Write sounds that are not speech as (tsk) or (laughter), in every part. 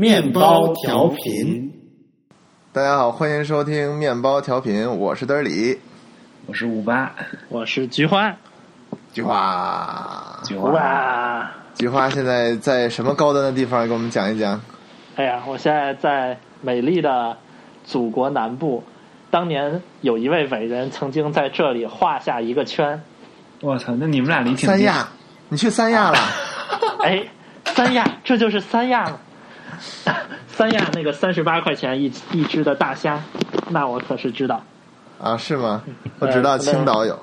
面包调频。大家好，欢迎收听面包调频，我是德里。我是五八，我是菊花，菊花，菊花，菊花现在在什么高端的地方？给我们讲一讲。哎呀，我现在在美丽的祖国南部，当年有一位伟人曾经在这里画下一个圈。我操，那你们俩离挺近。三亚，你去三亚了？(laughs) 哎，三亚，这就是三亚了。(laughs) 三亚那个三十八块钱一一只的大虾，那我可是知道。啊，是吗？我知道青岛有。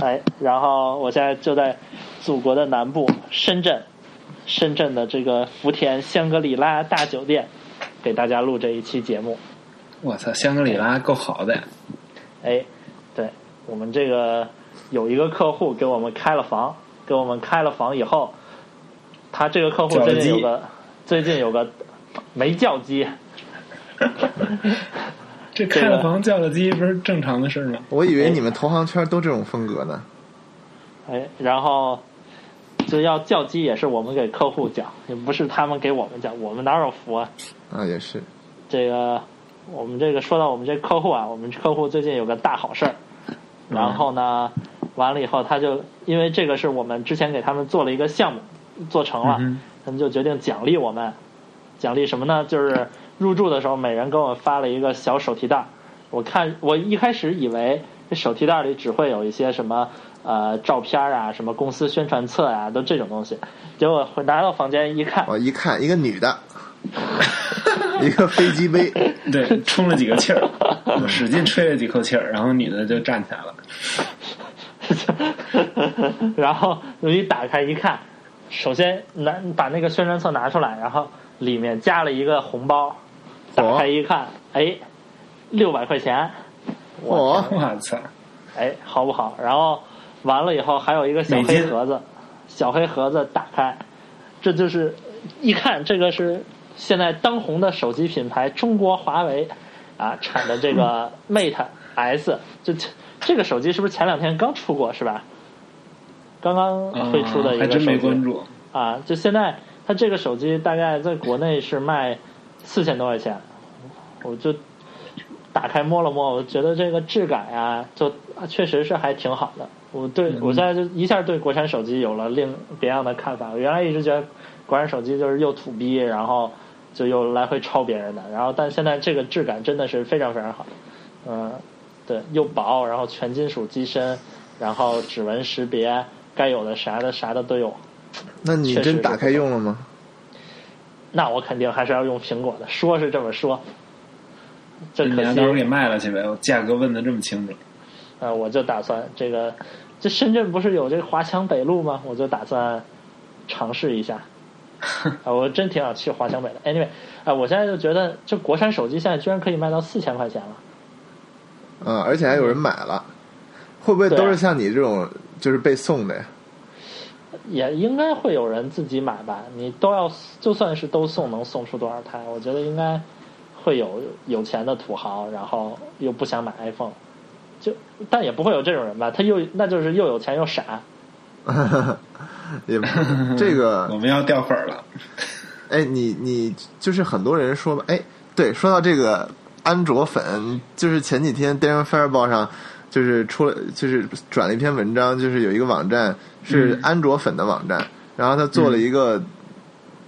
哎，然后我现在就在祖国的南部深圳，深圳的这个福田香格里拉大酒店，给大家录这一期节目。我操，香格里拉够好的呀！哎，对我们这个有一个客户给我们开了房，给我们开了房以后，他这个客户最近有个最近有个没叫鸡。(laughs) 这开了房叫了鸡不是正常的事吗？我以为你们同行圈都这种风格呢。哎，然后就要叫鸡也是我们给客户讲，也不是他们给我们讲，我们哪有福啊？啊，也是。这个我们这个说到我们这客户啊，我们客户最近有个大好事儿，然后呢，完了以后他就因为这个是我们之前给他们做了一个项目，做成了，他们就决定奖励我们，奖励什么呢？就是入住的时候每人给我发了一个小手提袋。我看我一开始以为这手提袋里只会有一些什么呃照片啊，什么公司宣传册啊，都这种东西。结果拿到房间一看，我一看一个女的，(laughs) 一个飞机杯，(laughs) 对，充了几个气儿，使劲吹了几口气儿，然后女的就站起来了。(laughs) 然后我一打开一看，首先拿把那个宣传册拿出来，然后里面加了一个红包，打开一看，哎。六百块钱，我我操！哎，好不好？然后完了以后还有一个小黑盒子，小黑盒子打开，这就是一看这个是现在当红的手机品牌中国华为啊产的这个 (laughs) Mate S，就这个手机是不是前两天刚出过是吧？刚刚推出的一个手机，还真没关注啊！就现在它这个手机大概在国内是卖四千多块钱，我就。打开摸了摸，我觉得这个质感呀，就确实是还挺好的。我对我现在就一下对国产手机有了另别样的看法。我原来一直觉得国产手机就是又土逼，然后就又来回抄别人的。然后但现在这个质感真的是非常非常好。嗯，对，又薄，然后全金属机身，然后指纹识别，该有的啥的啥的都有。那你真打开用了吗？那我肯定还是要用苹果的，说是这么说。这可惜，到时候给卖了去呗！我价格问的这么清楚。啊，我就打算这个，这深圳不是有这个华强北路吗？我就打算尝试一下。(laughs) 啊，我真挺想去华强北的。Anyway，啊，我现在就觉得，这国产手机现在居然可以卖到四千块钱了。嗯，而且还有人买了，会不会都是像你这种就是被送的呀？也应该会有人自己买吧？你都要就算是都送，能送出多少台？我觉得应该。会有有钱的土豪，然后又不想买 iPhone，就但也不会有这种人吧？他又那就是又有钱又傻。哈哈也这个我们要掉粉了。哎，你你就是很多人说吧，哎，对，说到这个安卓粉，就是前几天《电商 Fair 报》上就是出了，就是转了一篇文章，就是有一个网站是安卓粉的网站，然后他做了一个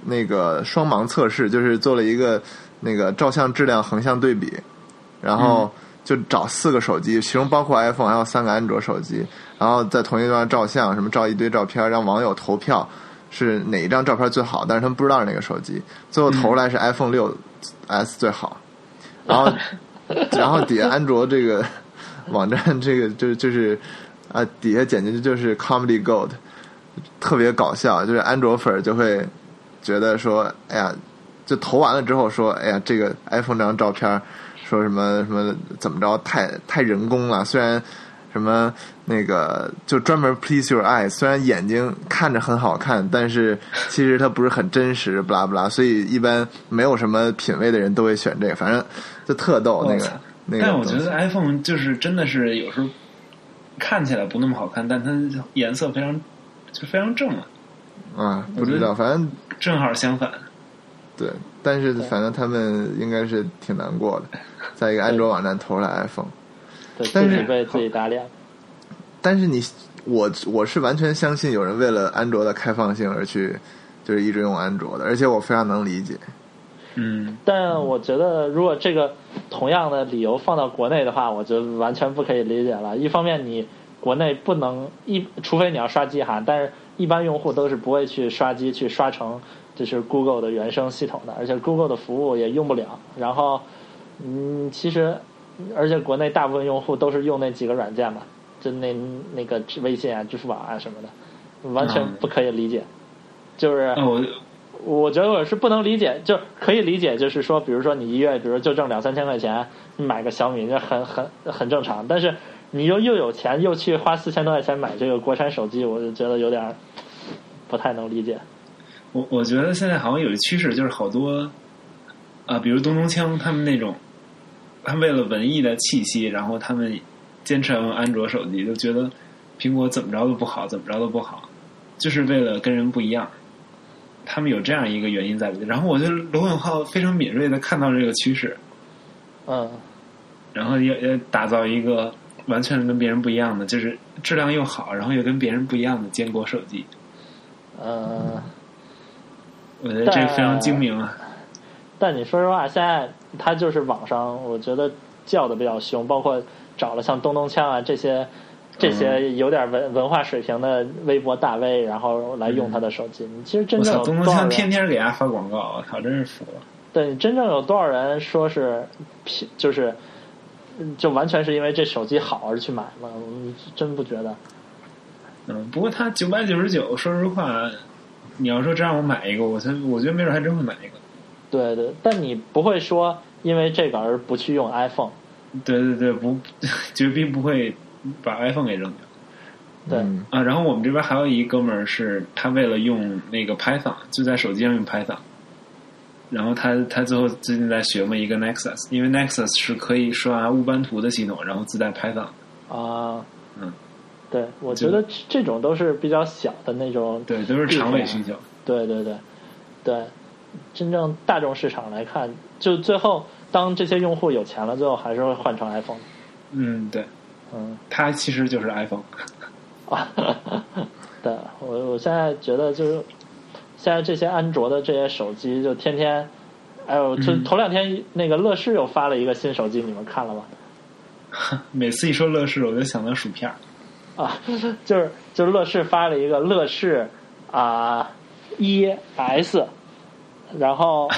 那个双盲测试，就是做了一个。那个照相质量横向对比，然后就找四个手机，其中包括 iPhone，还有三个安卓手机，然后在同一地方照相，什么照一堆照片，让网友投票是哪一张照片最好，但是他们不知道是哪个手机，最后投出来是 iPhone 六 S 最好，然后 (laughs) 然后底下安卓这个网站这个就就是啊底下简直就是 Comedy Gold，特别搞笑，就是安卓粉就会觉得说，哎呀。就投完了之后说，哎呀，这个 iPhone 这张照片，说什么什么怎么着，太太人工了。虽然什么那个就专门 please your eyes，虽然眼睛看着很好看，但是其实它不是很真实，不拉不拉。所以一般没有什么品味的人都会选这个，反正就特逗那个那个。但我觉得 iPhone 就是真的是有时候看起来不那么好看，但它颜色非常就非常正啊。啊，不知道，反正正好相反。对，但是反正他们应该是挺难过的，(laughs) 在一个安卓网站投了 iPhone。对，但是自己被自己打脸。但是你我我是完全相信有人为了安卓的开放性而去，就是一直用安卓的，而且我非常能理解。嗯，但我觉得，如果这个同样的理由放到国内的话，我就完全不可以理解了。一方面，你国内不能一，除非你要刷机哈，但是一般用户都是不会去刷机去刷成就是 Google 的原生系统的，而且 Google 的服务也用不了。然后，嗯，其实，而且国内大部分用户都是用那几个软件嘛，就那那个微信啊、支付宝啊什么的，完全不可以理解。就是我我觉得我是不能理解，就可以理解，就是说，比如说你一月，比如就挣两三千块钱，你买个小米，就很很很正常。但是你又又有钱，又去花四千多块钱买这个国产手机，我就觉得有点不太能理解。我我觉得现在好像有一趋势，就是好多啊、比如东东锵他们那种，他为了文艺的气息，然后他们坚持要用安卓手机，就觉得苹果怎么着都不好，怎么着都不好，就是为了跟人不一样。他们有这样一个原因在里面。然后我觉得罗永浩非常敏锐的看到这个趋势，嗯，然后也也打造一个完全跟别人不一样的，就是质量又好，然后又跟别人不一样的坚果手机。嗯，我觉得这个非常精明啊。但你说实话，现在他就是网上，我觉得叫的比较凶，包括找了像东东锵啊这些这些有点文文化水平的微博大 V，然后来用他的手机。你其实真我操，正有东东锵多少人？天天给大家发广告，我操，真是服了。对，真正有多少人说是，就是嗯就完全是因为这手机好而去买吗？我真不觉得。嗯，不过他九百九十九，说实话，你要说真让我买一个，我才我觉得没准还真会买一个。对对，但你不会说因为这个而不去用 iPhone。对对对，不，(laughs) 绝逼不会把 iPhone 给扔掉对，嗯啊。然后我们这边还有一哥们儿是，他为了用那个 Python，就在手机上用 Python。然后他他最后最近在学嘛一个 Nexus，因为 Nexus 是可以刷乌班图的系统，然后自带 Python。啊，嗯，对，我觉得这种都是比较小的那种。对，都是长尾需求。对对对对，真正大众市场来看，就最后当这些用户有钱了，最后还是会换成 iPhone。嗯，对，嗯它其实就是 iPhone。(laughs) 啊，对我我现在觉得就是现在这些安卓的这些手机，就天天，哎呦，就嗯头两天那个乐视又发了一个新手机，你们看了吗？(laughs) 每次一说乐视，我就想到薯片儿。啊，(laughs) 就是就是乐视发了一个乐视啊一 S，然后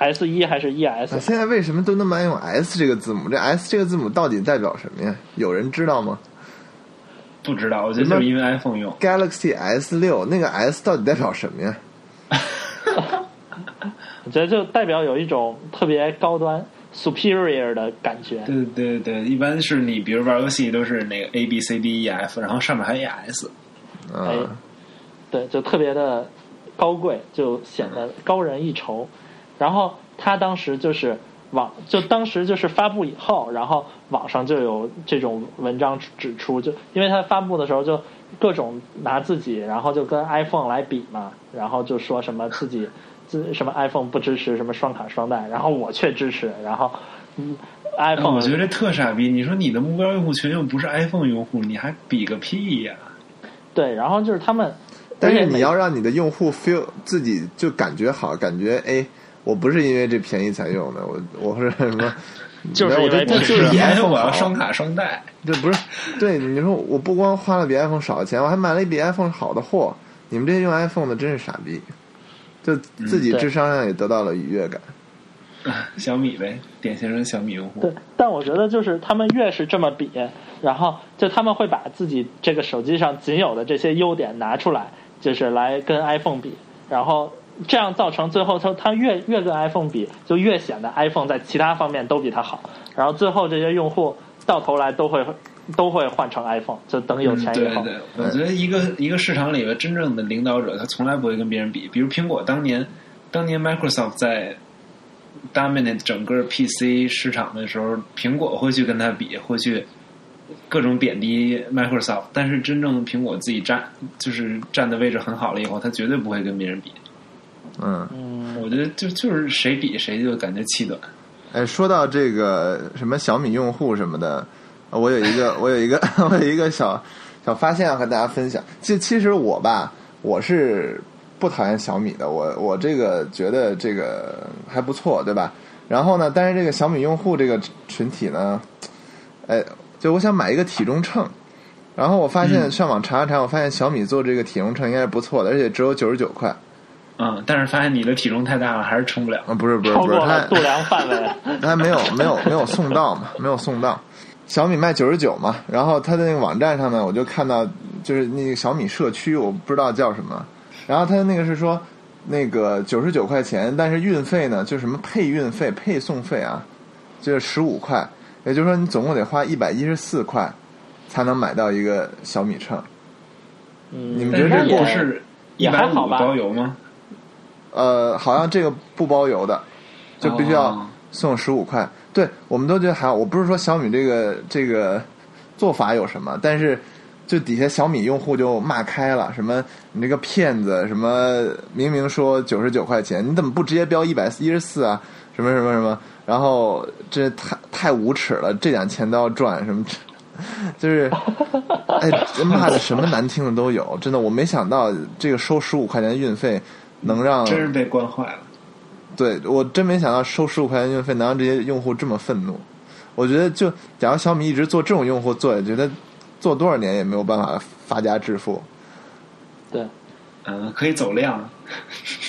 S 一还是 ES？啊现在为什么都那么爱用 S 这个字母？这 S 这个字母到底代表什么呀？有人知道吗不知道，我觉得就是因为 iPhone 用。？Galaxy S 六那个 S 到底代表什么呀？(laughs) 我觉得就代表有一种特别高端 superior 的感觉。对对对，一般是你比如玩游戏都是那个 A B C D E F，然后上面还有 S。哎嗯，对，就特别的高贵，就显得高人一筹。然后他当时就是网，就当时就是发布以后，然后网上就有这种文章指出，就因为他发布的时候就各种拿自己，然后就跟 iPhone 来比嘛，然后就说什么自己自什么 iPhone 不支持什么双卡双待，然后我却支持，然后嗯 iPhone 我觉得这特傻逼。你说你的目标用户群又不是 iPhone 用户，你还比个屁呀、对，然后就是他们，但是你要让你的用户 feel 自己就感觉好，感觉哎，我不是因为这便宜才用的，我我是什么？(laughs) 就是我这这就是比还是 iPhone 我要双卡双待。(laughs) 这不是对你说，我不光花了比 iPhone 少的钱，我还买了一比 iPhone 好的货。你们这些用 iPhone 的真是傻逼，就自己智商上也得到了愉悦感。(laughs) 小米呗，典型的小米用户对。，但我觉得就是他们越是这么比，然后就他们会把自己这个手机上仅有的这些优点拿出来，就是来跟 iPhone 比，然后这样造成最后它它越越跟 iPhone 比，就越显得 iPhone 在其他方面都比它好，然后最后这些用户到头来都会都会换成 iPhone，就等有钱以后。嗯对对，我觉得一个一个市场里的真正的领导者，他从来不会跟别人比。比如苹果当年，当年 Microsoft 在 dominate 整个 PC 市场的时候，苹果会去跟他比，会去各种贬低 Microsoft。但是真正苹果自己站就是站的位置很好了以后，他绝对不会跟别人比。嗯，嗯，我觉得就就是谁比谁就感觉气短。哎，说到这个什么小米用户什么的，我有一个 (laughs) 我有一个 (laughs) 我有一个小小发现要和大家分享。其其实我吧，我是不讨厌小米的，我我这个觉得这个还不错，对吧？然后呢，但是这个小米用户这个群体呢，哎，就我想买一个体重秤，然后我发现嗯上网查了查，我发现小米做这个体重秤应该是不错的，而且只有九十九块。嗯，但是发现你的体重太大了，还是称不了。啊，不是不是不是，它度量范围。(laughs) 它没有没有没有送到嘛，没有送到。小米卖九十九嘛，然后它的那个网站上面我就看到，就是那个小米社区，我不知道叫什么，然后它的那个是说那个九十九块钱，但是运费呢，就什么配运费、配送费啊，就是十五块，也就是说你总共得花一百一十四块才能买到一个小米秤。嗯，你们觉得这个是一也百五还好吧包邮吗？呃，好像这个不包邮的，就必须要哦送十五块。对，我们都觉得还好。我不是说小米这个这个做法有什么，但是就底下小米用户就骂开了，什么你这个骗子，什么明明说九十九块钱，你怎么不直接标一百一十四啊？什么什么什么？然后这太太无耻了，这点钱都要赚，什么？(laughs) 就是，哎，这骂的什么难听的都有，真的，我没想到这个收十五块钱的运费能让真是被惯坏了。对我真没想到收十五块钱运费能让这些用户这么愤怒。我觉得就假如小米一直做这种用户做下去，他做多少年也没有办法发家致富。对，嗯，可以走量。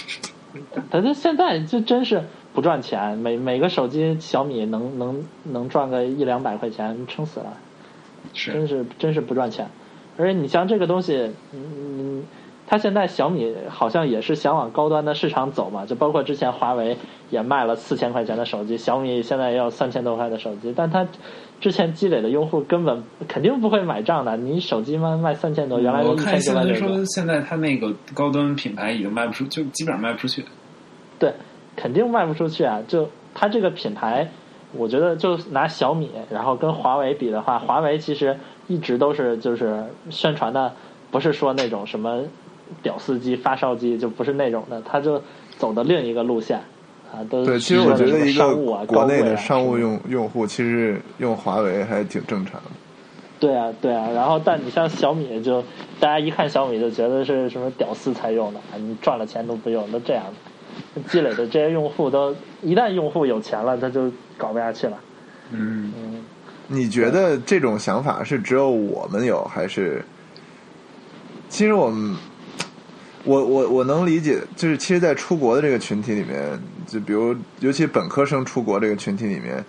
(laughs) 但是现在就真是不赚钱，每每个手机小米能能能赚个一两百块钱，撑死了，是真是，是真是不赚钱。而且你像这个东西，嗯，它现在小米好像也是想往高端的市场走嘛，就包括之前华为也卖了四千块钱的手机，小米现在也有三千多块的手机，但它之前积累的用户根本肯定不会买账的。你手机卖卖三千多，原来我看现在九百九十九说，现在它那个高端品牌已经卖不出，就基本上卖不出去。对，肯定卖不出去啊！就它这个品牌，我觉得就拿小米，然后跟华为比的话，华为其实一直都是就是宣传的，不是说那种什么屌丝机、发烧机，就不是那种的，他就走的另一个路线啊，都对，其实我觉得一个商务啊、国内的商务用用户，其实用华为还挺正常的。对啊，对啊，然后但你像小米就，大家一看小米就觉得是什么屌丝才用的，啊你赚了钱都不用，都这样的，积累的这些用户都一旦用户有钱了，他就搞不下去了。嗯，嗯，你觉得这种想法是只有我们有，还是？其实我们，我我我能理解，就是其实，在出国的这个群体里面，就比如尤其本科生出国这个群体里面，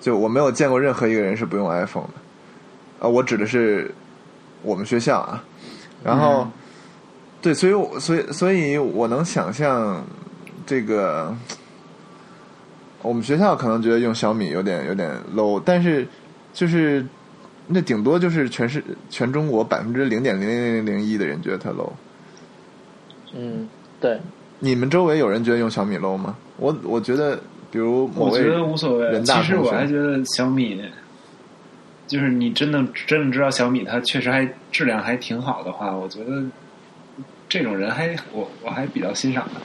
就我没有见过任何一个人是不用 iPhone 的。啊，我指的是我们学校啊。然后，嗯对，所以我所以所以我能想象这个。我们学校可能觉得用小米有点有点 low，但是就是那顶多就是全是全中国百分之零点零零零零一的人觉得它 low。嗯，对，你们周围有人觉得用小米 low 吗？我我觉得，比如我觉得无所谓。其实我还觉得小米，就是你真的真的知道小米它确实还质量还挺好的话，我觉得这种人还我我还比较欣赏的。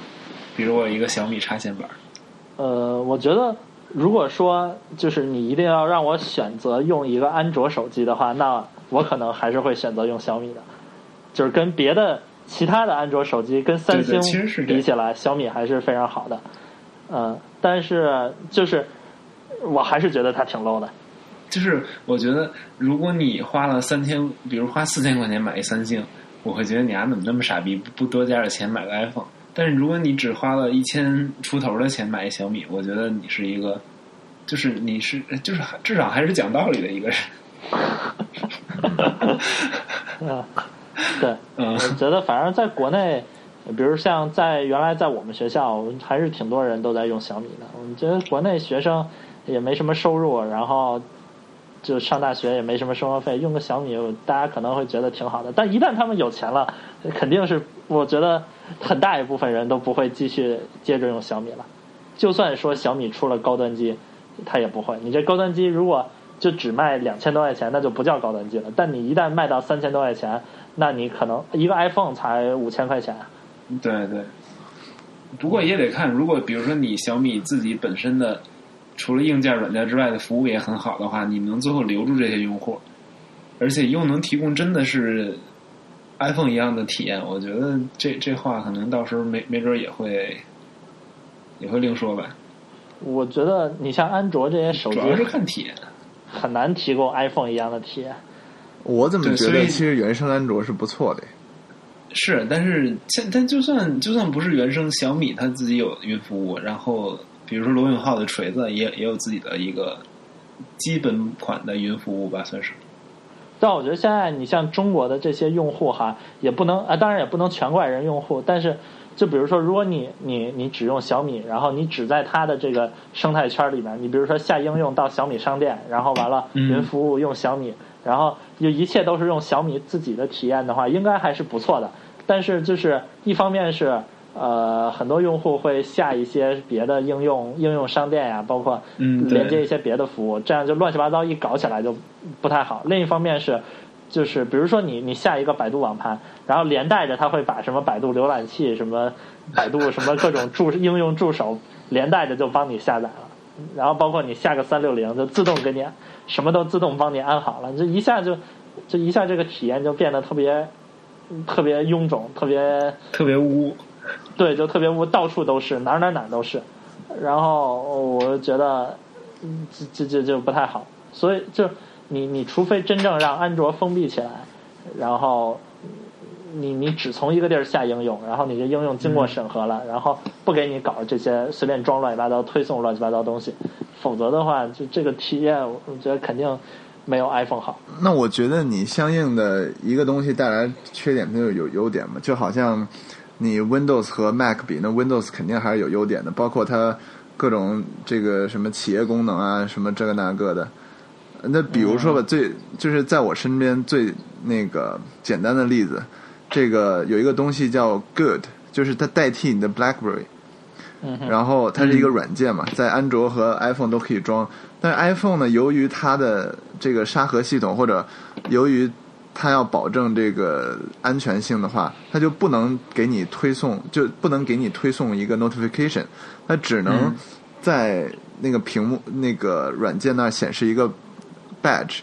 比如我有一个小米插线板，呃，我觉得如果说就是你一定要让我选择用一个安卓手机的话，那我可能还是会选择用小米的，就是跟别的其他的安卓手机跟三星对对其实是比起来，小米还是非常好的。嗯、但是就是我还是觉得它挺 low 的。就是我觉得如果你花了三千，比如花四千块钱买一三星，我会觉得你丫怎么那么傻逼，不不多加点钱买个 iPhone。但是如果你只花了一千出头的钱买一小米，我觉得你是一个，就是你是就是至少还是讲道理的一个人。(laughs) (laughs) (laughs) 嗯，对，嗯我觉得反正在国内，比如像在原来在我们学校，还是挺多人都在用小米的。我们觉得国内学生也没什么收入，然后就上大学也没什么生活费，用个小米，大家可能会觉得挺好的。但一旦他们有钱了，肯定是我觉得很大一部分人都不会继续接着用小米了。就算说小米出了高端机，它也不会。你这高端机如果就只卖两千多块钱，那就不叫高端机了。但你一旦卖到三千多块钱，那你可能一个 iPhone 才五千块钱。对对，不过也得看，如果比如说你小米自己本身的除了硬件、软件之外的服务也很好的话，你能最后留住这些用户，而且又能提供真的是 iPhone 一样的体验，我觉得这这话可能到时候没没准也会也会另说吧。我觉得你像安卓这些手机主要是看体验。很难提供 iPhone 一样的体验。我怎么觉得其实原生安卓是不错的？是，但是现但就算就算不是原生，小米它自己有云服务，然后比如说罗永浩的锤子也也有自己的一个基本款的云服务吧，算是。但我觉得现在你像中国的这些用户哈，也不能啊，当然也不能全怪人用户，但是就比如说，如果你你你只用小米，然后你只在它的这个生态圈里面，你比如说下应用到小米商店，然后完了嗯云服务用小米，然后就一切都是用小米自己的体验的话，应该还是不错的。但是就是一方面是呃，很多用户会下一些别的应用应用商店呀，包括嗯连接一些别的服务，这样就乱七八糟一搞起来就不太好。另一方面是，就是比如说你你下一个百度网盘，然后连带着它会把什么百度浏览器、什么百度什么各种助应用助手连带着就帮你下载了，然后包括你下个三六零就自动给你什么都自动帮你安好了，这一下就这一下这个体验就变得特别特别臃肿，特别特别污。对，就特别污，到处都是，哪儿哪儿哪儿都是。然后我就觉得，嗯这这这就不太好。所以就你你除非真正让安卓封闭起来，然后你你只从一个地儿下应用，然后你这应用经过审核了，然后不给你搞这些随便装乱七八糟、推送乱七八糟东西，否则的话，就这个体验，我觉得肯定没有 iPhone 好。那我觉得你相应的一个东西带来缺点，它就有优点嘛，就好像你 Windows 和 Mac 比，那 Windows 肯定还是有优点的，包括它各种这个什么企业功能啊，什么这个那个的。那比如说吧，最就是在我身边最那个简单的例子，这个有一个东西叫 Good，就是它代替你的 BlackBerry。嗯，然后它是一个软件嘛，在安卓和 iPhone 都可以装。但是 iPhone 呢，由于它的这个沙盒系统，或者由于它要保证这个安全性的话，它就不能给你推送，就不能给你推送一个 notification，它只能嗯。在那个屏幕那个软件那儿显示一个 badge，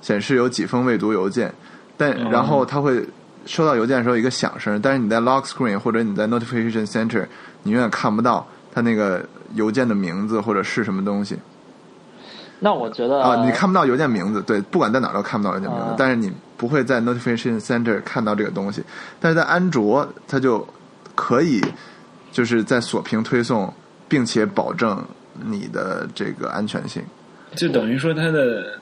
显示有几封未读邮件，但哦。然后它会收到邮件的时候有一个响声，但是你在 lock screen 或者你在 notification center，你永远看不到它那个邮件的名字或者是什么东西。那我觉得啊，你看不到邮件名字，对，不管在哪儿都看不到邮件名字啊，但是你不会在 notification center 看到这个东西，但是在安卓它就可以就是在锁屏推送，并且保证你的这个安全性。就等于说它的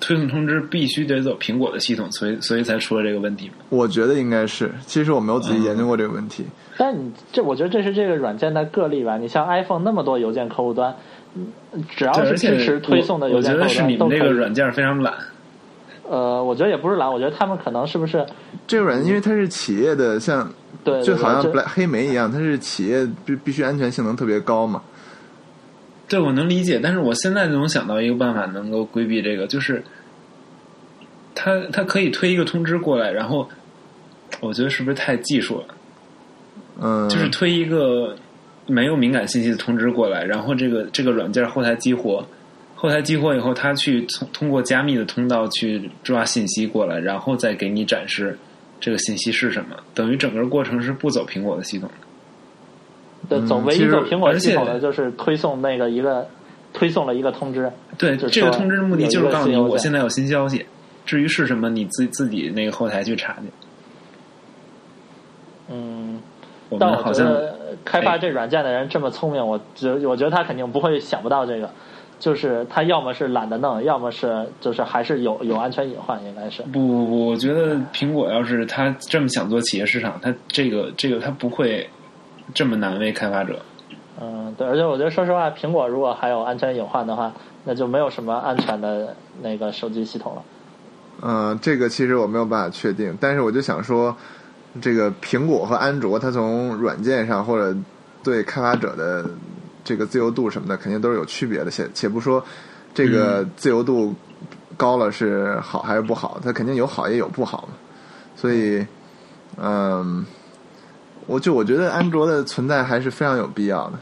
推送通知必须得走苹果的系统，所以所以才出了这个问题。我觉得应该是，其实我没有仔细研究过这个问题。但你这，我觉得这是这个软件的个例吧。你像 iPhone 那么多邮件客户端，嗯只要，是而且支持推送的邮件客户我觉得是你端都可以。们这个软件非常懒。呃，我觉得也不是懒，我觉得他们可能是不是这个软件因为它是企业的，像对，就好像黑莓一样，它是企业必必须安全性能特别高嘛。对，我能理解，但是我现在就能想到一个办法能够规避这个，就是他他可以推一个通知过来，然后我觉得是不是太技术了？嗯，就是推一个没有敏感信息的通知过来，然后这个这个软件后台激活，后台激活以后，他去通通过加密的通道去抓信息过来，然后再给你展示这个信息是什么，等于整个过程是不走苹果的系统的。对走唯一走苹果系统的就是推送那个一个推送了一个通知。对，就这个通知的目的就是告诉你我现在有新消息，至于是什么，你自自己那个后台去查去。嗯，我但我们好像觉得开发这软件的人这么聪明，我觉我觉得他肯定不会想不到这个，就是他要么是懒得弄，要么是就是还是有有安全隐患，应该是。不不不，我觉得苹果要是他这么想做企业市场，他这个这个他不会这么难为开发者。嗯，对，而且我觉得说实话，苹果如果还有安全隐患的话，那就没有什么安全的那个手机系统了。嗯，这个其实我没有办法确定，但是我就想说，这个苹果和安卓，它从软件上或者对开发者的这个自由度什么的，肯定都是有区别的。且且不说这个自由度高了是好还是不好，它肯定有好也有不好嘛。所以，嗯，我就我觉得安卓的存在还是非常有必要的，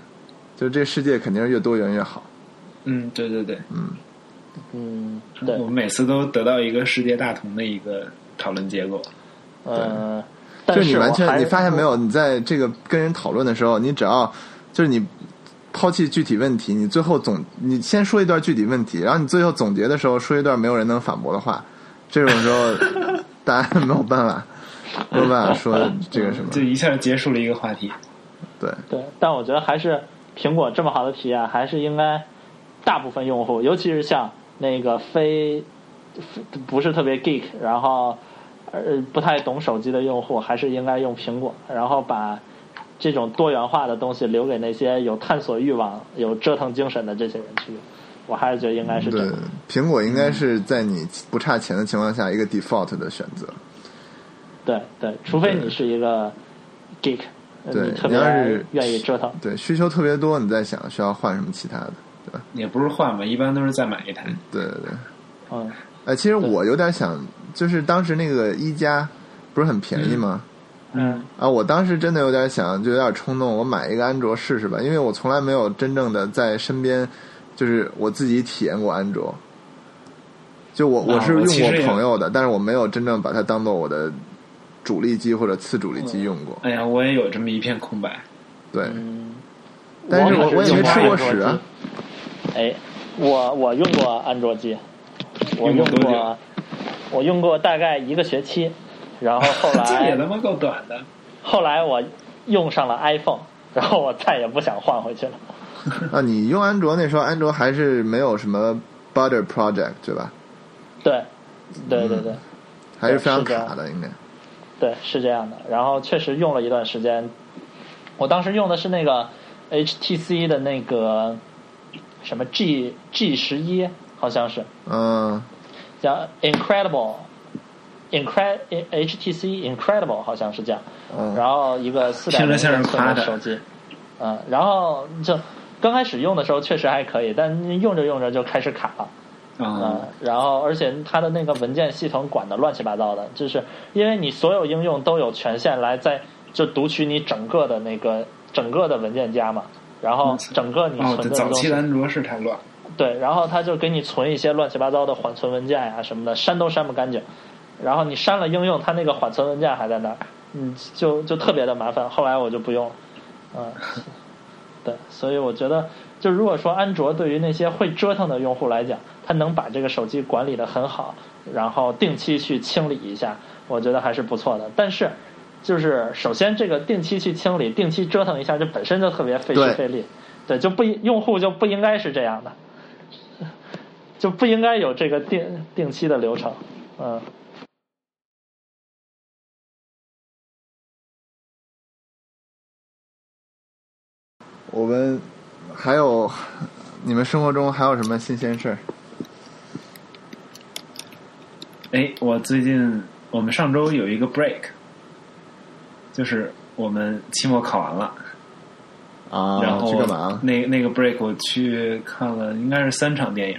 就这世界肯定是越多元越好。嗯，对对对，嗯，对我，们每次都得到一个世界大同的一个讨论结果。呃，就是你完全，你发现没有？你在这个跟人讨论的时候，你只要就是你抛弃具体问题，你最后总你先说一段具体问题，然后你最后总结的时候说一段没有人能反驳的话，这种时候 (laughs) 大家没有办法，没有办法说这个什么 (laughs) 就。一下结束了一个话题。对，对，但我觉得还是苹果这么好的体验，还是应该大部分用户，尤其是像那个非不是特别 geek，然后呃不太懂手机的用户，还是应该用苹果，然后把这种多元化的东西留给那些有探索欲望、有折腾精神的这些人去用。我还是觉得应该是这对。，苹果应该是在你不差钱的情况下一个 default 的选择。对对，除非你是一个 geek，你特别是愿意折腾。对，需求特别多，你在想需要换什么其他的，对吧？也不是换吧，一般都是再买一台。对对对。嗯，哎，其实我有点想，就是当时那个一加不是很便宜吗？嗯啊，我当时真的有点想，就有点冲动，我买一个安卓试试吧，因为我从来没有真正的在身边，就是我自己体验过安卓。就我我啊是用过我朋友的，但是我没有真正把它当做我的主力机或者次主力机用过。哎呀，我也有这么一片空白。对，嗯，但是我我也没吃过屎啊。哎，我我用过安卓机，我用用过我用过大概一个学期，然后后 (laughs) 这也他妈够短的。后来我用上了 iPhone，然后我再也不想换回去了。(laughs) 啊，你用安卓那时候，安卓还是没有什么 Butter Project 对吧？对，对对对。还是非常卡的，应该。对，是这样的。然后确实用了一段时间，我当时用的是那个 HTC 的那个什么 G G 十一，好像是嗯，叫 Incredible。Incred HTC Incredible 好像是这样，嗯然后一个四点零英寸的手机，嗯，然后就刚开始用的时候确实还可以，但用着用着就开始卡了，啊嗯，然后而且它的那个文件系统管的乱七八糟的，就是因为你所有应用都有权限来在就读取你整个的那个整个的文件夹嘛，然后整个你存的东西，早期的安卓是太乱。对，然后它就给你存一些乱七八糟的缓存文件呀、什么的，删都删不干净，然后你删了应用，它那个缓存文件还在那儿，嗯，就就特别的麻烦。后来我就不用了，嗯，(laughs) 对，所以我觉得，就如果说安卓对于那些会折腾的用户来讲，它能把这个手机管理的很好，然后定期去清理一下，我觉得还是不错的。但是，就是首先这个定期去清理、定期折腾一下，这本身就特别费时费力，对，就不应用户就不应该是这样的。就不应该有这个定定期的流程，嗯。我们还有你们生活中还有什么新鲜事儿？哎，我最近我们上周有一个 break，就是我们期末考完了，啊，然后去干嘛了？那那个 break 我去看了，应该是三场电影，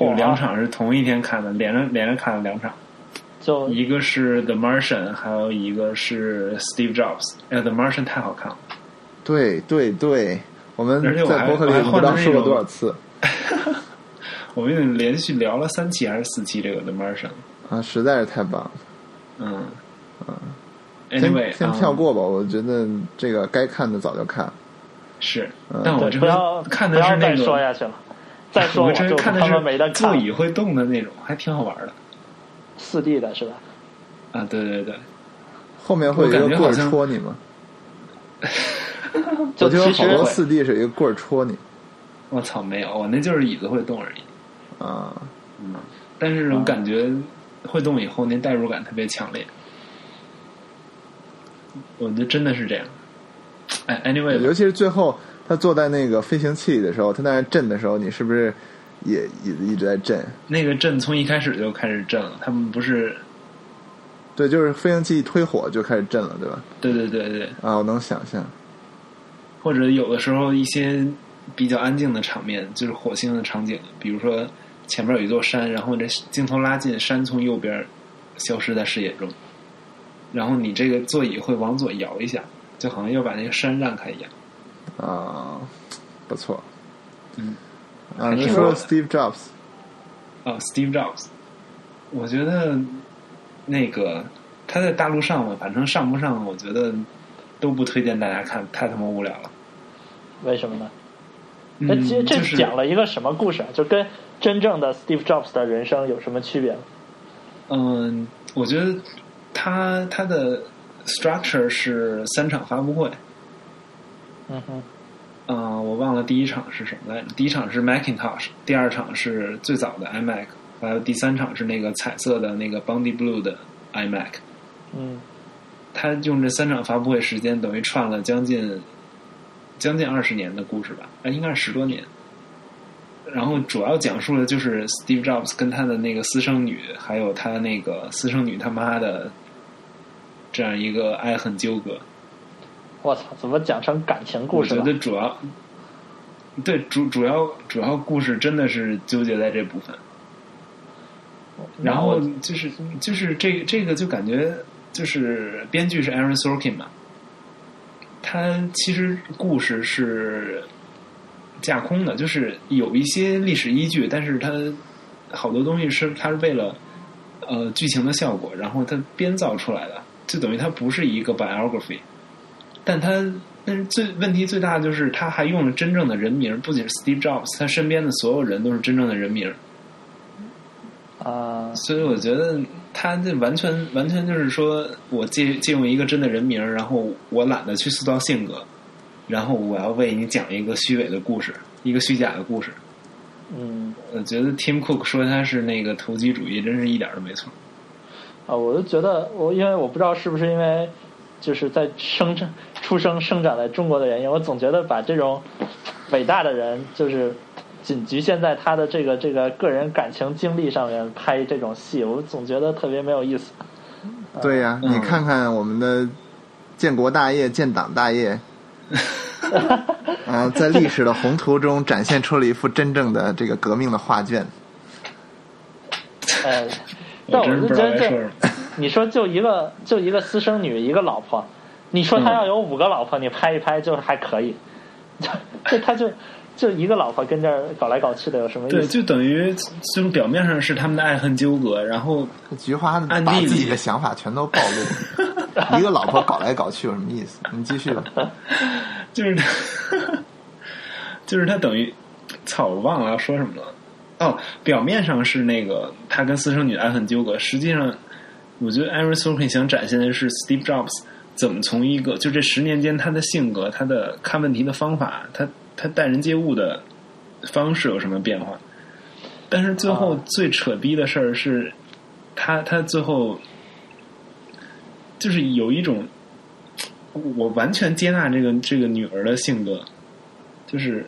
有两场是同一天看的，连着连着看了两场，就一个是 The Martian，还有一个是 Steve Jobs。哎，The Martian 太好看了，对对对，我们在博客里不知道说了多少次 (laughs) 我们已经连续聊了三期还是四期这个 The Martian。啊，实在是太棒了。嗯嗯 Anyway，先先嗯跳过吧，我觉得这个该看的早就看了。是嗯，但我这不要看不要再的是那个，说下去了，(laughs) 再说就这看的他妈没得是座。椅会动的那种，还挺好玩的。四 D 的是吧？啊，对对对，后面会有一我个棍戳你吗？(laughs) (laughs) 就我觉得其实好多四 D 是一个棍儿戳你我操，没有，我那就是椅子会动而已。啊。嗯，但是我感觉会动以后，那代入感特别强烈。我觉得真的是这样。哎，anyway，尤其是最后他坐在那个飞行器里的时候，他在那震的时候，你是不是也椅子一直在震？那个震从一开始就开始震了，他们不是，对，就是飞行器一推火就开始震了，对吧？对对对对，啊，我能想象。或者有的时候一些比较安静的场面，就是火星的场景，比如说前面有一座山，然后这镜头拉近，山从右边消失在视野中，然后你这个座椅会往左摇一下，就好像要把那个山让开一样。啊，不错。嗯，啊，你说 Steve Jobs，哦，Steve Jobs，我觉得那个他在大陆上嘛，反正上不上，我觉得都不推荐大家看，太他妈无聊了。为什么呢？那嗯，这这是讲了一个什么故事啊？就跟真正的 Steve Jobs 的人生有什么区别吗？嗯，我觉得他他的 structure 是三场发布会。嗯哼，嗯、我忘了第一场是什么来着？第一场是 Macintosh，第二场是最早的 iMac，还有第三场是那个彩色的那个 Bondi Blue 的 iMac。嗯他用这三场发布会时间，等于串了将近将近二十年的故事吧，啊，应该是十多年。然后主要讲述的就是 Steve Jobs 跟他的那个私生女，还有他那个私生女他妈的这样一个爱恨纠葛。我操，怎么讲成感情故事我觉？得主要对主主要主要故事真的是纠结在这部分。然后就是就是这这个就感觉就是编剧是 Aaron Sorkin 嘛，它其实故事是架空的，就是有一些历史依据，但是它好多东西是它是为了呃剧情的效果，然后它编造出来的，就等于它不是一个 biography，但他但是最问题最大的就是他还用了真正的人名，不仅是 Steve Jobs，他身边的所有人都是真正的人名。啊、所以我觉得他这完全完全就是说我借借用一个真的人名，然后我懒得去塑造性格，然后我要为你讲一个虚伪的故事，一个虚假的故事。嗯我觉得 Tim Cook 说他是那个投机主义，真是一点都没错。啊，我就觉得我因为我不知道是不是因为就是在生长出生生长在中国的原因，我总觉得把这种伟大的人就是仅局限在他的这个这个个人感情经历上面拍这种戏，我总觉得特别没有意思。对呀、嗯你看看我们的建国大业、建党大业，(laughs) 啊，在历史的宏图中展现出了一幅真正的这个革命的画卷。呃，但我就觉得。你说就一个就一个私生女一个老婆，你说他嗯要有五个老婆，你拍一拍就还可以，(laughs) 这他就就一个老婆跟这儿搞来搞去的有什么意思对，就等于就是表面上是他们的爱恨纠葛，然后菊花暗地里把自己的想法全都暴露，(laughs) 一个老婆搞来搞去有什么意思？你继续吧。就是他，就是他等于，操，我忘了要说什么了。哦，表面上是那个他跟私生女爱恨纠葛，实际上，我觉得 Aaron Sorkin 想展现的是 Steve Jobs 怎么从一个就这十年间他的性格、他的看问题的方法、他他待人接物的方式有什么变化。但是最后啊最扯逼的事儿是，他他最后就是有一种我完全接纳这个这个女儿的性格，就是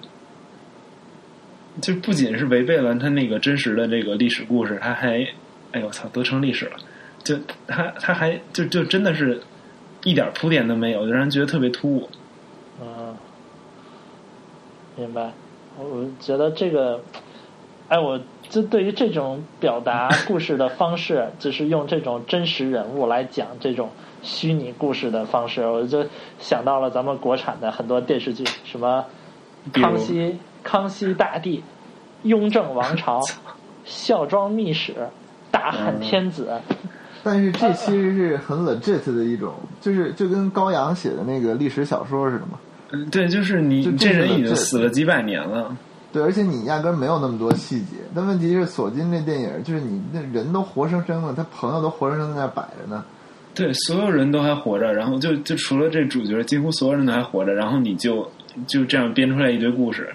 就不仅是违背了他那个真实的这个历史故事，他还哎呦我操，都成历史了，就他他还就就真的是一点铺垫都没有，就让人觉得特别突兀。嗯，明白。我觉得这个，哎，我就对于这种表达 (laughs) 故事的方式，就是用这种真实人物来讲这种虚拟故事的方式，我就想到了咱们国产的很多电视剧，什么康熙、康熙大帝、雍正王朝、(laughs) 孝庄秘史、大汉天子。(laughs) 但是这其实是很 legit 的一种，就是就跟高阳写的那个历史小说似的嘛。嗯，对，就是你就这人已经死了几百年了，对，而且你压根儿没有那么多细节。但问题是，索金这电影就是你那人都活生生的，他朋友都活生生在那摆着呢。对，所有人都还活着，然后就就除了这主角，几乎所有人都还活着，然后你就就这样编出来一堆故事，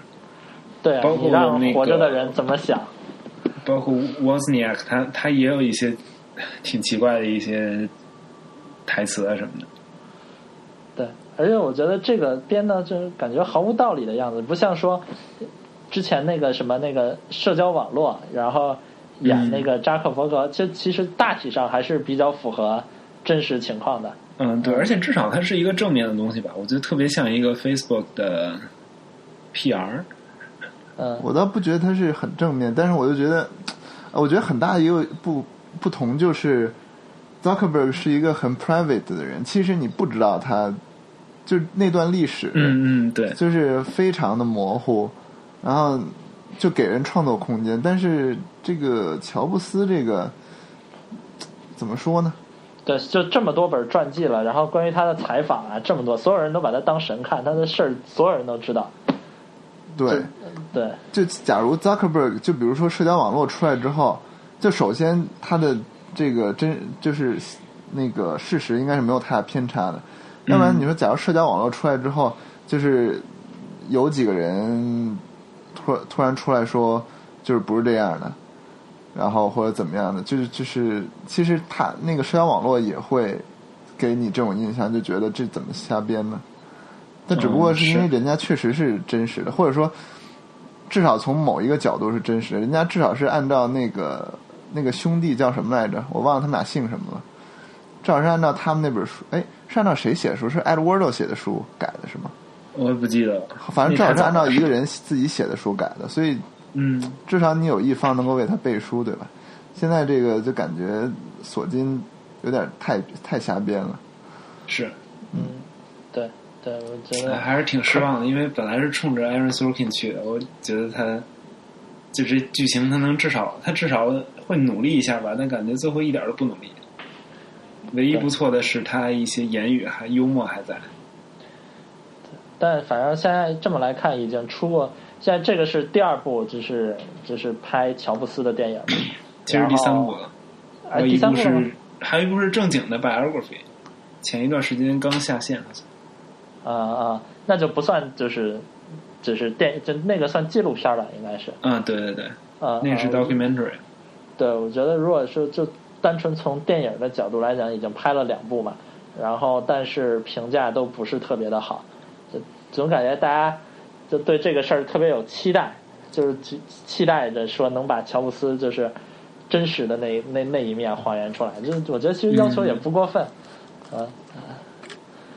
对啊包，括你让那个活着的人怎么想？包括 Wozniak，他他也有一些挺奇怪的一些台词啊什么的。对，而且我觉得这个编的就感觉毫无道理的样子，不像说之前那个什么那个社交网络，然后演嗯那个扎克伯格，就其实大体上还是比较符合真实情况的。嗯，对，而且至少它是一个正面的东西吧，我觉得特别像一个 Facebook 的 PR。嗯，我倒不觉得它是很正面，但是我就觉得，呃我觉得很大的一个不不同就是，Zuckerberg 是一个很 private 的人，其实你不知道他就那段历史，嗯嗯，对，就是非常的模糊，然后就给人创作空间。但是这个乔布斯这个怎么说呢？对，就这么多本传记了，然后关于他的采访啊，这么多，所有人都把他当神看，他的事儿所有人都知道。对，对，就假如 Zuckerberg，就比如说社交网络出来之后，就首先他的这个真就是那个事实应该是没有太大偏差的。要不然你说，假如社交网络出来之后，就是有几个人突突然出来说，就是不是这样的，然后或者怎么样的，就是就是，其实他那个社交网络也会给你这种印象，就觉得这怎么瞎编呢？但只不过是因为人家确实是真实的，或者说至少从某一个角度是真实的，人家至少是按照那个那个兄弟叫什么来着？我忘了他们俩姓什么了。至少是按照他们那本书，哎，是按照谁写的书？是 Edwardo 写的书改的是吗？我也不记得了，反正至少是按照一个人自己写的书改的，所以嗯，至少你有一方能够为他背书，对吧？现在这个就感觉索金有点太太瞎编了。是，嗯对，对，我觉得哎还是挺失望的，因为本来是冲着 Aaron Sorkin 去的，我觉得他就是剧情他能至少他至少会努力一下吧，但感觉最后一点都不努力。唯一不错的是他一些言语还幽默还在，但反正现在这么来看，已经出过。现在这个是第二部，就是就是拍乔布斯的电影。其实第三部了，啊，还有一部第三部是还有一部是正经的 biography，前一段时间刚下线好像。啊啊，那就不算，就是就是电，就那个算纪录片了，应该是。嗯，对对对，啊，那个是啊 documentary。对，我觉得如果是就单纯从电影的角度来讲，已经拍了两部嘛，然后但是评价都不是特别的好，就总感觉大家就对这个事儿特别有期待，就是期期待着说能把乔布斯就是真实的那那那一面还原出来，就是我觉得其实要求也不过分，啊，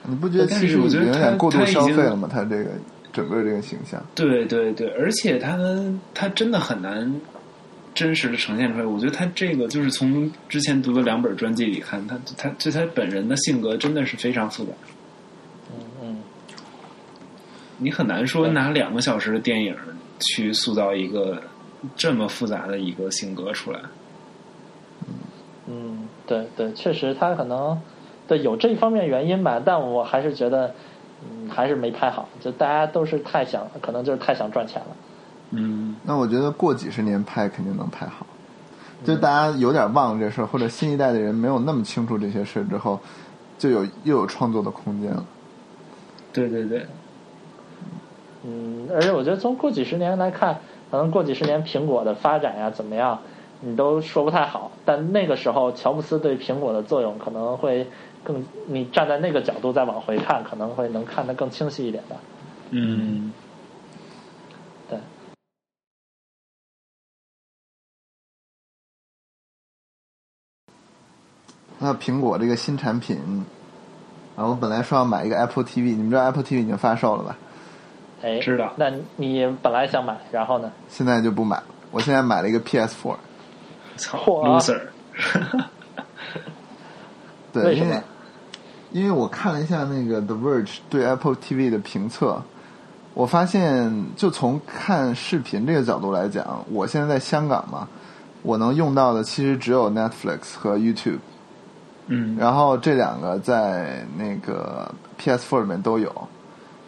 你不觉得但其实我觉得有点过度消费了吗？他这个整个这个形象，对对对，而且他他真的很难真实的呈现出来。我觉得他这个就是从之前读的两本专辑里看，他他就他本人的性格真的是非常复杂。嗯嗯。你很难说拿两个小时的电影去塑造一个这么复杂的一个性格出来。嗯，对对，确实他可能对有这一方面原因吧，但我还是觉得，嗯，还是没拍好，就大家都是太想，可能就是太想赚钱了。嗯，那我觉得过几十年拍肯定能拍好。就大家有点忘了这事儿，或者新一代的人没有那么清楚这些事儿之后，就有又有创作的空间了。对对对，嗯，而且我觉得从过几十年来看，可能过几十年苹果的发展呀怎么样，你都说不太好。但那个时候，乔布斯对苹果的作用可能会更，你站在那个角度再往回看，可能会能看得更清晰一点吧。嗯，对。那苹果这个新产品，啊，我本来说要买一个 Apple TV，你们知道 Apple TV 已经发售了吧？哎，知道那你本来想买，然后呢？现在就不买了。我现在买了一个 PS4，(laughs) 操嚯，loser，(laughs) 对，因为因为我看了一下那个 The Verge 对 Apple TV 的评测，我发现就从看视频这个角度来讲，我现在在香港嘛，我能用到的其实只有 Netflix 和 YouTube，嗯，然后这两个在那个 PS4 里面都有。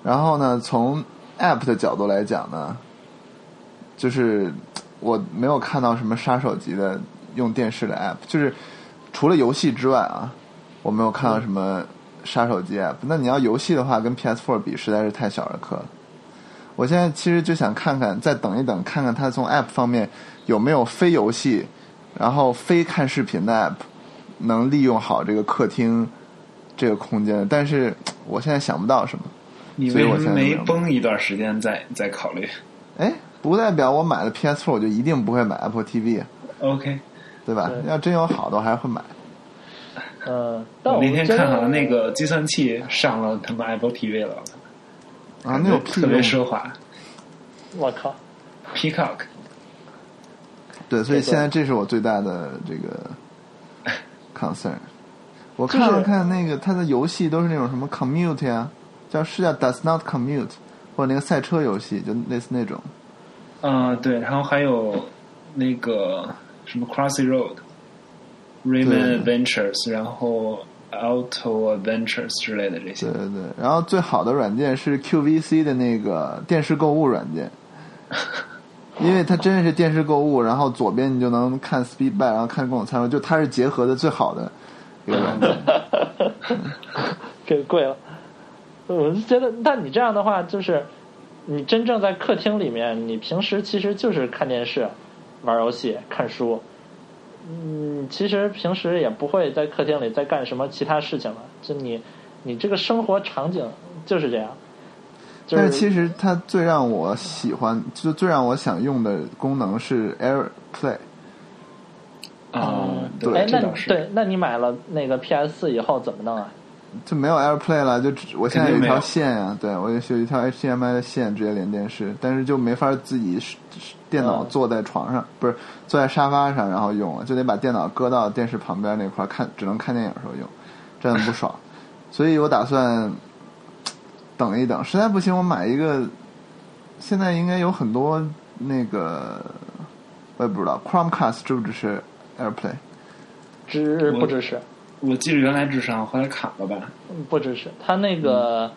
然后呢，从 App 的角度来讲呢，就是我没有看到什么杀手级的用电视的 App，就是除了游戏之外啊，我没有看到什么杀手级 App。那你要游戏的话，跟 PS4 比实在是太小儿科了。我现在其实就想看看，再等一等，看看它从 App 方面有没有非游戏，然后非看视频的 App 能利用好这个客厅这个空间。但是 (tsk) 我现在想不到什么。你所以我为什么没现在就没有崩一段时间再再考虑哎，不代表我买了 PS4 我就一定不会买 Apple TV 啊，？OK，对吧？对要真有好的，我还是会买。呃，但我那天看好像那个计算器上了他们 Apple TV 了，啊，那有特别？奢华我靠，，Peacock，对，所以现在这是我最大的这个 concern。我看了看那个他的游戏都是那种什么 Commute 啊，叫是叫 Does Not Commute，或者那个赛车游戏，就类似那种。嗯、对，然后还有那个什么 Crossy Road、Rayman 对 Adventures，然后 Auto Adventures 之类的这些对。对对，然后最好的软件是 QVC 的那个电视购物软件，(laughs) 因为它真的是电视购物，然后左边你就能看 Speed by，然后看各种参数，就它是结合的最好的一个软件。给贵了。我就觉得，那你这样的话，就是你真正在客厅里面，你平时其实就是看电视、玩游戏、看书。嗯，其实平时也不会在客厅里再干什么其他事情了。就你，你这个生活场景就是这样。就但是其实它最让我喜欢，就最让我想用的功能是 AirPlay。啊、对哎，那对，那你买了那个 PS 四以后怎么弄啊？就没有 AirPlay 了，就只我现在有一条线呀、对我有一条 HDMI 的线直接连电视，但是就没法自己是是电脑嗯坐在床上，不是坐在沙发上然后用了，就得把电脑搁到电视旁边那块儿看，只能看电影的时候用，这很不爽。所以我打算等一等，实在不行我买一个，现在应该有很多那个我也不知道 Chromecast 支不支持 AirPlay。支不支持？我记得原来智商，后来砍了吧？嗯不支持。它那个、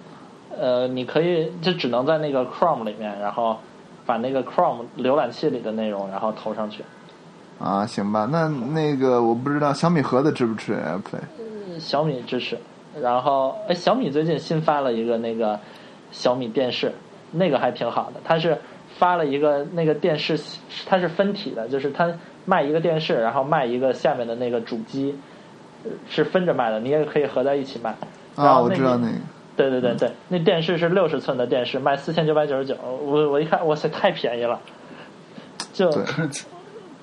呃，你可以就只能在那个 Chrome 里面，然后把那个 Chrome 浏览器里的内容然后投上去。啊，行吧，那那个我不知道小米盒子支不支持 AirPlay。小米支持，然后哎，小米最近新发了一个那个小米电视，那个还挺好的。它是发了一个那个电视，它是分体的，就是它卖一个电视，然后卖一个下面的那个主机，呃是分着卖的，你也可以合在一起卖。然啊，我知道那个。对对对对，那电视是六十寸的电视，卖四千九百九十九。我我一看，哇塞，太便宜了。就，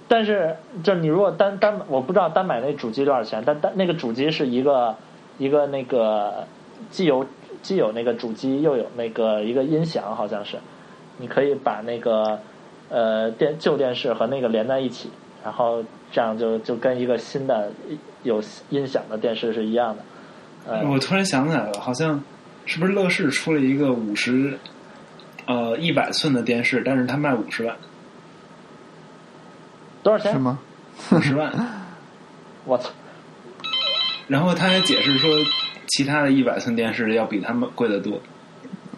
但是就是你如果单单我不知道单买那主机多少钱，但单那个主机是一个一个那个既有既有那个主机又有那个一个音响，好像是，你可以把那个呃电旧电视和那个连在一起，然后这样就就跟一个新的有音响的电视是一样的。呃，我突然想起来了，好像是不是乐视出了一个五十呃一百寸的电视，但是它卖五十万，多少钱？嗯是？吗？五十万。(laughs) 我操！然后他还解释说，其他的一百寸电视要比他们贵得多。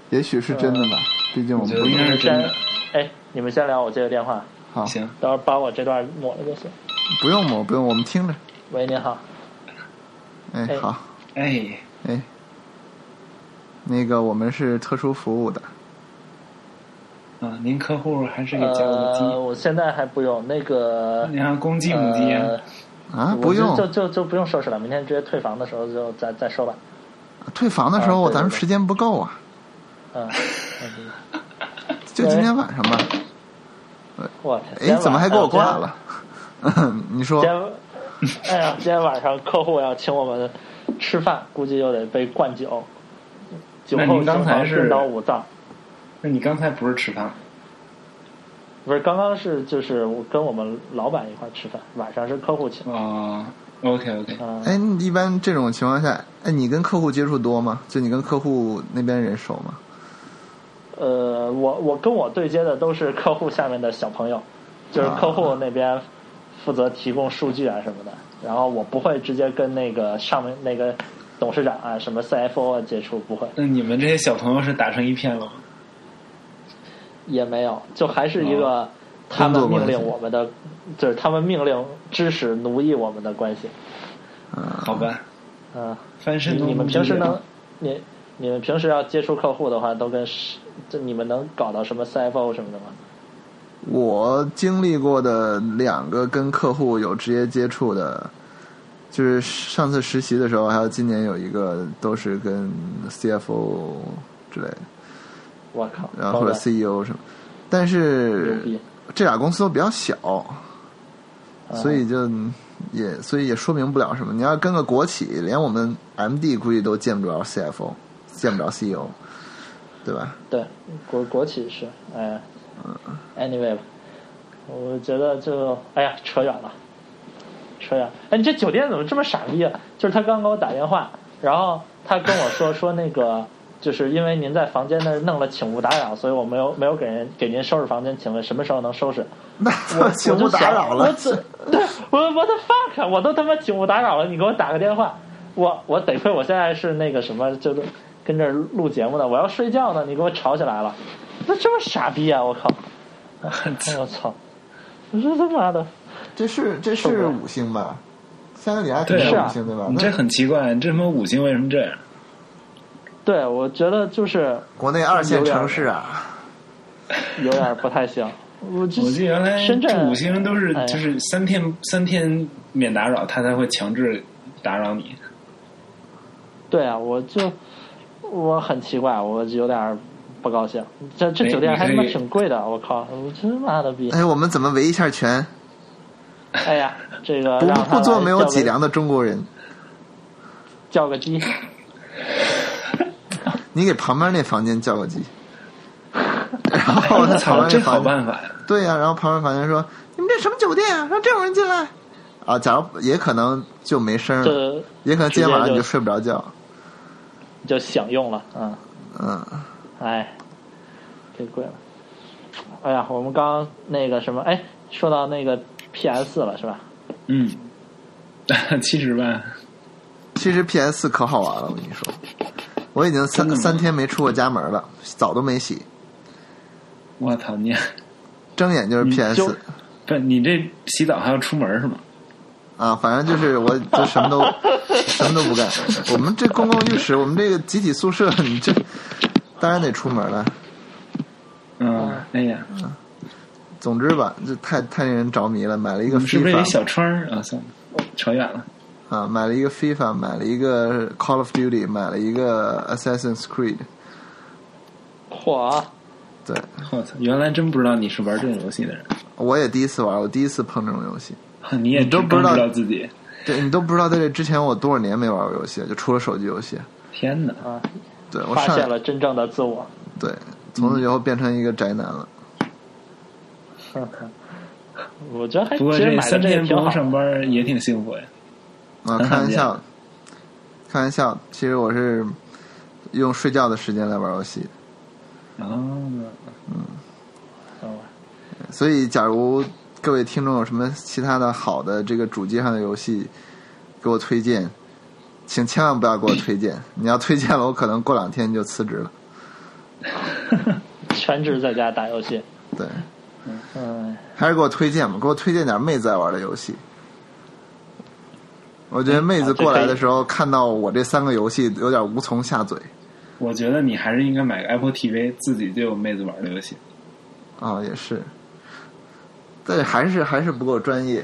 也许是真的吧，毕竟我们我觉得应不懂该是真的，哎，你们先聊，我接个电话，好，行，到时候把我这段抹了就行。不用抹，不用，我们听着。喂，您好，哎，哎。好，哎，哎，那个我们是特殊服务的，啊，您客户还是给加个鸡，呃，我现在还不用那个，你看公鸡母鸡啊，呃啊，不用就就就不用收拾了，明天直接退房的时候就再再收吧。退房的时候，啊对对对咱们时间不够啊，嗯，嗯 (laughs) (laughs) 就今天晚上吧。我天，哎，怎么还给我哎挂了？(laughs) 你说今哎呀，今天晚上客户要请我们吃饭，估计又得被灌酒，酒后刚才是房颠倒五脏。那你刚才不是吃饭？不是，刚刚是就是我跟我们老板一块儿吃饭，晚上是客户请。啊，OK OK，嗯，哎，一般这种情况下，哎，你跟客户接触多吗？就你跟客户那边人熟吗？呃，我我跟我对接的都是客户下面的小朋友，就是客户那边负责提供数据啊什么的，然后我不会直接跟那个上面那个董事长啊什么 CFO 啊接触，不会，那你们这些小朋友是打成一片了吗？也没有，就还是一个哦。他们命令我们的，就是他们命令、指使、奴役我们的关系。嗯，好吧，嗯、翻身你你们平时能，你你们平时要接触客户的话，都跟是这你们能搞到什么 CFO 什么的吗？我经历过的两个跟客户有直接接触的，就是上次实习的时候，还有今年有一个都是跟 CFO 之类的，我靠，然后或者 CEO 什么，但是，这俩公司都比较小，嗯所以就也所以也说明不了什么。你要跟个国企，连我们 MD 估计都见不着 CFO，见不着 CEO，对吧？对国国企是，哎，anyway，吧我觉得就哎呀扯远了，扯远。哎，你这酒店怎么这么傻逼啊？就是他刚给我打电话，然后他跟我说说那个就是因为您在房间那儿弄了请勿打扰，所以我没有没有给人给您收拾房间，请问什么时候能收拾？那我 (laughs) 请勿打扰了。我这对我我的 fuck，我都他妈请勿打扰了，你给我打个电话，我我得亏我现在是那个什么，就是跟这儿录节目呢，我要睡觉呢，你给我吵起来了，那这么傻逼啊！我靠！(laughs) 哎我操！我说他妈的，这是这是五星吧？香格里拉肯定对是啊五星对吧？你这很奇怪，这他妈五星为什么这样？对我觉得就是国内二线城市啊，有点不太行。我记得原来深圳五星都是就是三天三天免打扰，他才会强制打扰你。对啊，我就我很奇怪，我有点不高兴。这这哎酒店还他妈挺贵的，我靠！我真妈的逼！哎，我们怎么围一下权？哎呀，这个不不做没有脊梁的中国人。叫个鸡，你给旁边那房间叫个鸡，(laughs) 然后他旁操，边这好那房间办法呀！对呀、然后旁边房间说：“你们这什么酒店啊？让这种人进来？”啊，假如也可能就没声了，也可能今天晚上你就睡不着觉。就享用了，嗯，嗯，哎，太贵了。哎呀，我们刚刚那个什么，哎，说到那个 PS 了是吧？嗯，(laughs) 七十万，其实 PS 四可好玩了，我跟你说，我已经三三天没出过家门了，澡都没洗，我操你！睁眼就是 PS 不，你这洗澡还要出门是吗？啊，反正就是我就什么都 (laughs) 什么都不干。我们这公共浴室，我们这个集体宿舍，你这当然得出门了。嗯，哎呀，总之吧，这太太令人着迷了，买了一个你是不是小窗儿啊？算了，扯远了。啊，买了一个 FIFA，买了一个 Call of Duty，买了一个 Assassin's Creed。嚯，对，我操，原来真不知道你是玩这种游戏的人，我也第一次玩，我第一次碰这种游戏。你也你都不知道自己。对你都不知道，在这之前我多少年没玩过游戏，就除了手机游戏。天哪！啊，对我上发现了真正的自我。对，从此以后变成一个宅男了。(laughs) 我觉得还不过这三天不用。上班也挺幸福呀。啊，开玩笑，开玩笑。其实我是用睡觉的时间来玩游戏，啊，嗯所以假如各位听众有什么其他的好的这个主机上的游戏给我推荐，请千万不要给我推荐。你要推荐了，我可能过两天就辞职了。(laughs) 全职在家打游戏。对，嗯，还是给我推荐吧，给我推荐点妹子爱玩的游戏。我觉得妹子过来的时候，看到我这三个游戏，有点无从下嘴我觉得你还是应该买个 Apple TV，自己就有妹子玩的游戏。啊，也是，但是还是还是不够专业。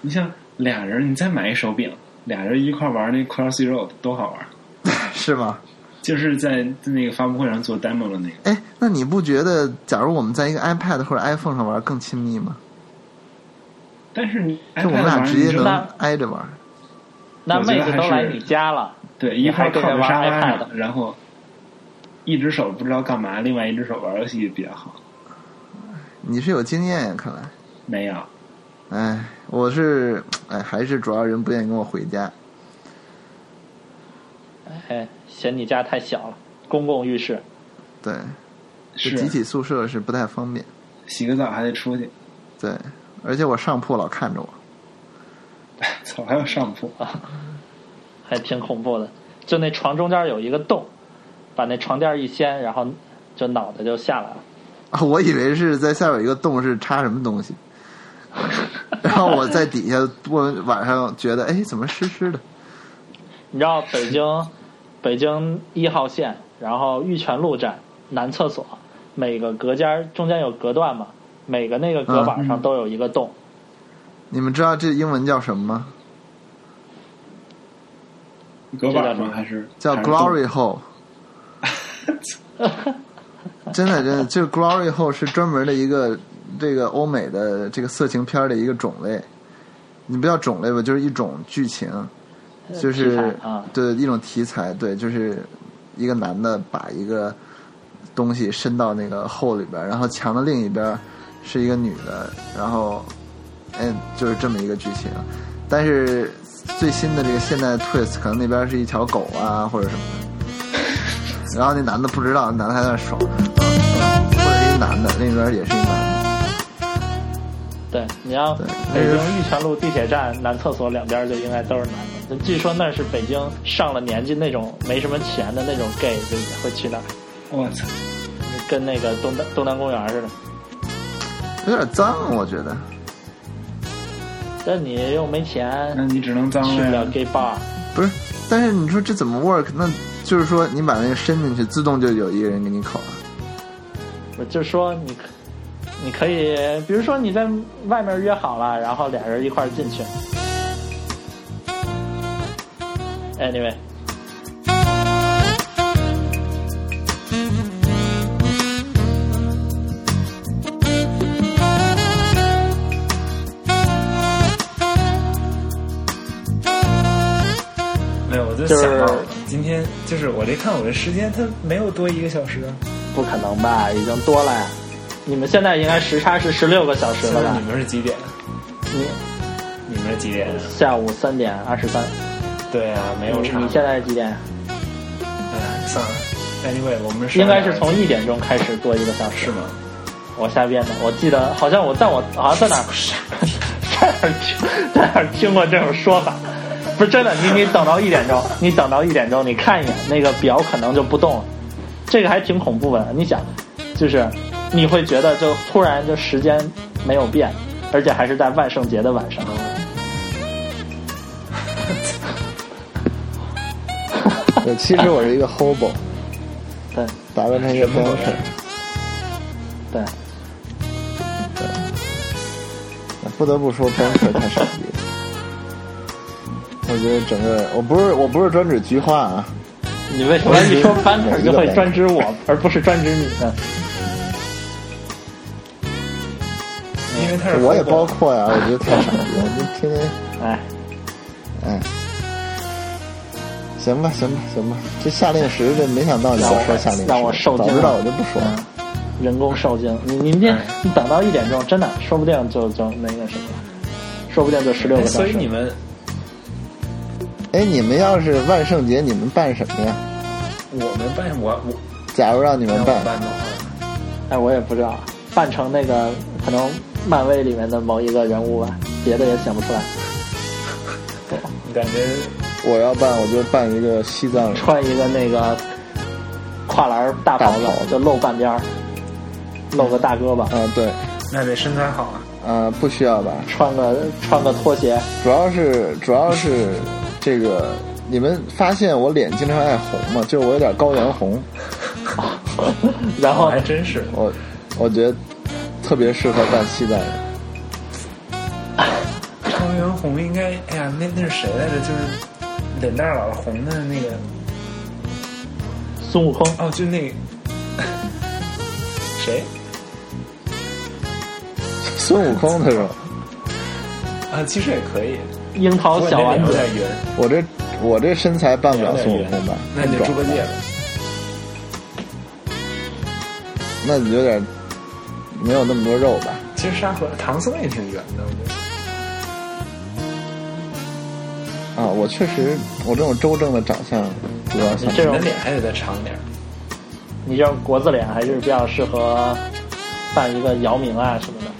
你像俩人，你再买一手柄，俩人一块玩那 Cross Zero 多好玩！(laughs) 是吗？就是在那个发布会上做 demo 的那个。哎，那你不觉得，假如我们在一个 iPad 或者 iPhone 上玩更亲密吗？但是你就我们俩直接能挨着玩。那妹子都来你家了，对一块靠着沙发 iPad 上，然后一只手不知道干嘛，另外一只手玩游戏比较好。你是有经验呀，看来。没有，哎，我是哎，还是主要人不愿意跟我回家。哎，嫌你家太小了，公共浴室。对，是集体宿舍是不太方便。洗个澡还得出去。对，而且我上铺老看着我。(laughs) 操，还有上铺啊，(laughs) 还挺恐怖的。就那床中间有一个洞，把那床垫一掀，然后就脑袋就下来了。啊，我以为是在下边有一个洞是插什么东西，(laughs) 然后我在底下，我晚上觉得哎，怎么湿湿的？你知道北京北京一号线，然后玉泉路站男厕所，每个隔间中间有隔断嘛，每个那个隔板上都有一个洞。你们知道这英文叫什么吗？隔板这叫 glory hole。(laughs) 真的，真的，这个 glory hole 是专门的一个这个欧美的这个色情片的一个种类。你不叫种类吧，就是一种剧情，就是啊对一种题材，对，就是一个男的把一个东西伸到那个 hole 里边，然后墙的另一边是一个女的，然后哎，就是这么一个剧情。但是最新的这个现代 twist，可能那边是一条狗啊，或者什么的。然后那男的不知道，男的还在那爽，嗯嗯，或者是一男的，那边也是一男的，对，你要北京玉泉路地铁站男厕所两边就应该都是男的。据说那是北京上了年纪那种没什么钱的那种 gay 就会去那儿，我操！跟那个东单东单公园似的。有点脏，我觉得。但你又没钱，那你只能脏去不了了。gay bar。不是，但是你说这怎么 work？那就是说你把那个伸进去，自动就有一个人给你口了。我就说你可，你可以，比如说你在外面约好了，然后俩人一块儿进去。Anyway，就就是今天就是我这看我这时间，它没有多一个小时啊。不可能吧？已经多了呀！你们现在应该时差是十六个小时了吧你？们是几点？你你们是几点？下午三点二十三，对啊，没有差。你你现在是几点？哎，算了。Anyway，我们是应该是从一点钟开始多一个小时是吗？我瞎编的，我记得好像我，在我好像在哪儿 (laughs) (laughs) 在哪儿听在哪儿听过这种说法，不是真的。你你等到一点钟，你等到一点钟，你看一眼那个表，可能就不动了。这个还挺恐怖的。你想，就是你会觉得就突然就时间没有变，而且还是在万圣节的晚上。(laughs) 对，其实我是一个 hobo，对打扮成一个 banker。对，不得不说 banker 太傻逼了。我觉得整个，我不是我不是专指菊花啊，你为什么一说 banker 就会专指我，而不是专指你呢？因为他是我也包括呀，我觉得太傻逼了，就天天。哎，哎，行吧，行吧，行吧，这夏令时这没想到你要说夏令时，让我受惊了早知道我就不说了。嗯人工受精，你你这你等到一点钟，真的说不定就就那个什么，说不定就十六哎个小时。所以你们哎，你们要是万圣节，你们办什么呀？我们办我我假如让你们办，办的话，哎，我也不知道，扮成那个可能漫威里面的某一个人物吧，别的也想不出来。(laughs) 你感觉我要办，我就办一个西藏人。(laughs) 穿一个那个跨栏大袍子就露半边儿，露个大胳膊，嗯，对，那得身材好啊。啊，不需要吧？穿个穿个拖鞋，主要是主要是这个，你们发现我脸经常爱红吗？就是我有点高原红，(laughs) 然后还真是，我我觉得特别适合扮西藏人。高原红应该，哎呀，那那是谁来着？就是脸蛋老是红的那个，孙悟空哦，就那个 (laughs) 谁孙悟空他说，啊？其实也可以，樱桃小丸子我这我这身材扮不了孙悟空吧？那你就猪八戒吧。那你有点没有那么多肉吧？其实沙和唐僧也挺圆的，我觉得。啊，我确实，我这种周正的长相主要像你这种脸还得再长点儿。你这种国字脸还是比较适合扮一个姚明啊什么的，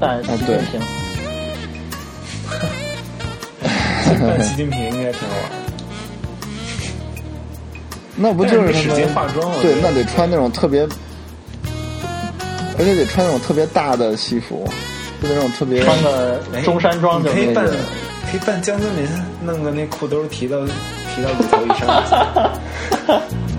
扮习近对平。(laughs) 扮习近平应该挺好玩。那不就是使劲化妆我觉对，那得穿那种特别，而且得穿那种特别大的西服，就那种特别穿个中山装就可以可以扮江泽民，弄个那裤兜提到提到骨头以上。(laughs)